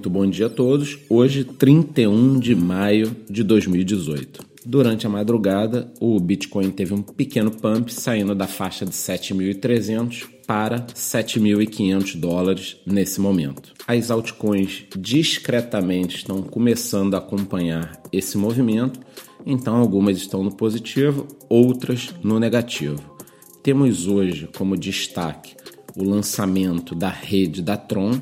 Muito bom dia a todos. Hoje, 31 de maio de 2018. Durante a madrugada, o Bitcoin teve um pequeno pump saindo da faixa de 7.300 para 7.500 dólares nesse momento. As altcoins discretamente estão começando a acompanhar esse movimento, então algumas estão no positivo, outras no negativo. Temos hoje como destaque o lançamento da rede da Tron.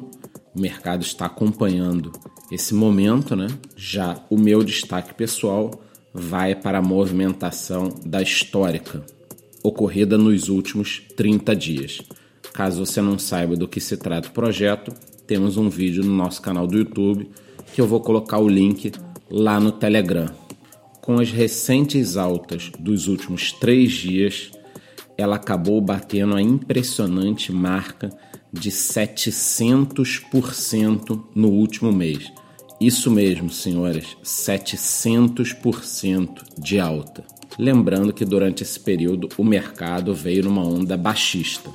O mercado está acompanhando esse momento, né? Já o meu destaque pessoal vai para a movimentação da histórica ocorrida nos últimos 30 dias. Caso você não saiba do que se trata o projeto, temos um vídeo no nosso canal do YouTube que eu vou colocar o link lá no Telegram. Com as recentes altas dos últimos três dias, ela acabou batendo a impressionante marca de 700% no último mês. Isso mesmo, senhoras, 700% de alta. Lembrando que durante esse período o mercado veio numa onda baixista.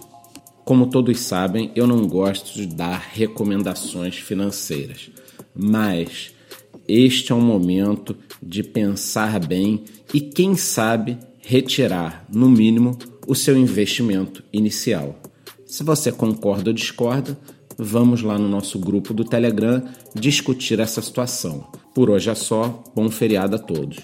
Como todos sabem, eu não gosto de dar recomendações financeiras, mas este é um momento de pensar bem e, quem sabe, retirar, no mínimo, o seu investimento inicial. Se você concorda ou discorda, vamos lá no nosso grupo do Telegram discutir essa situação. Por hoje é só, bom feriado a todos.